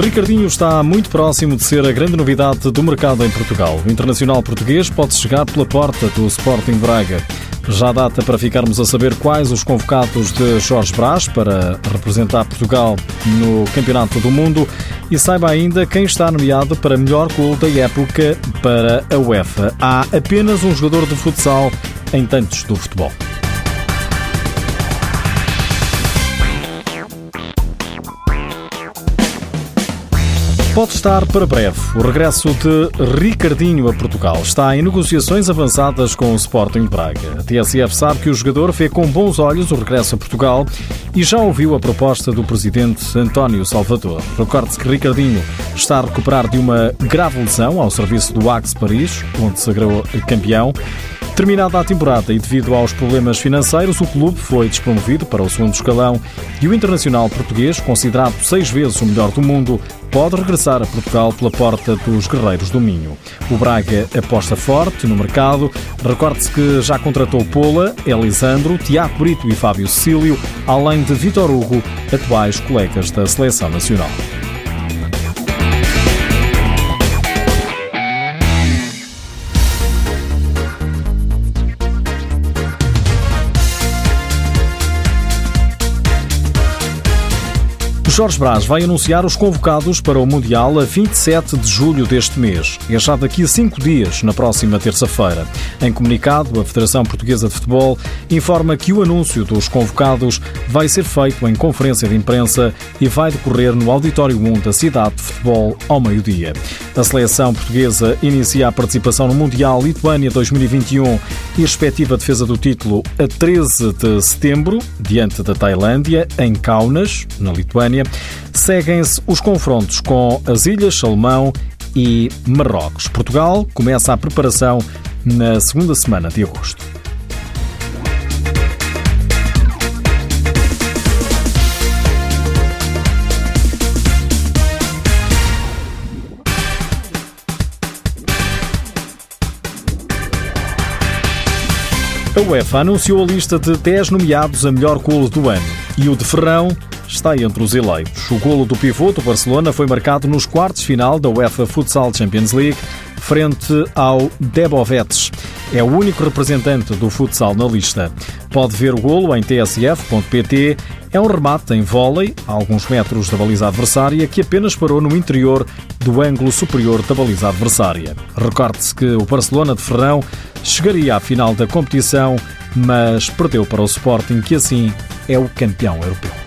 Ricardinho está muito próximo de ser a grande novidade do mercado em Portugal. O internacional português pode chegar pela porta do Sporting Braga. Já data para ficarmos a saber quais os convocados de Jorge Brás para representar Portugal no Campeonato do Mundo e saiba ainda quem está nomeado para melhor gol da época para a UEFA. Há apenas um jogador de futsal em tantos do futebol. Pode estar para breve o regresso de Ricardinho a Portugal. Está em negociações avançadas com o Sporting de Braga. A TSF sabe que o jogador vê com bons olhos o regresso a Portugal e já ouviu a proposta do presidente António Salvador. Recorde-se que Ricardinho está a recuperar de uma grave lesão ao serviço do Axe Paris, onde se sagrou campeão. Terminada a temporada e devido aos problemas financeiros, o clube foi despromovido para o segundo escalão e o internacional português, considerado seis vezes o melhor do mundo, pode regressar a Portugal pela porta dos Guerreiros do Minho. O Braga aposta forte no mercado. Recorde-se que já contratou Pola, Elisandro, Tiago Brito e Fábio Cecílio, além de Vitor Hugo, atuais colegas da Seleção Nacional. Jorge Brás vai anunciar os convocados para o Mundial a 27 de julho deste mês. É já daqui a cinco dias, na próxima terça-feira. Em comunicado, a Federação Portuguesa de Futebol informa que o anúncio dos convocados vai ser feito em conferência de imprensa e vai decorrer no Auditório 1 da cidade de futebol ao meio-dia. A seleção portuguesa inicia a participação no Mundial Lituânia 2021 e a respectiva defesa do título a 13 de setembro, diante da Tailândia, em Kaunas, na Lituânia. Seguem-se os confrontos com as Ilhas Salomão e Marrocos. Portugal começa a preparação na segunda semana de agosto. A UEFA anunciou a lista de 10 nomeados a melhor golo do ano e o de Ferrão está entre os eleitos. O golo do pivô do Barcelona foi marcado nos quartos final da UEFA Futsal Champions League, frente ao Debovetes. É o único representante do futsal na lista. Pode ver o golo em tsf.pt. É um remate em vôlei, a alguns metros da baliza adversária, que apenas parou no interior do ângulo superior da baliza adversária. Recorde-se que o Barcelona de Ferrão chegaria à final da competição, mas perdeu para o Sporting, que assim é o campeão europeu.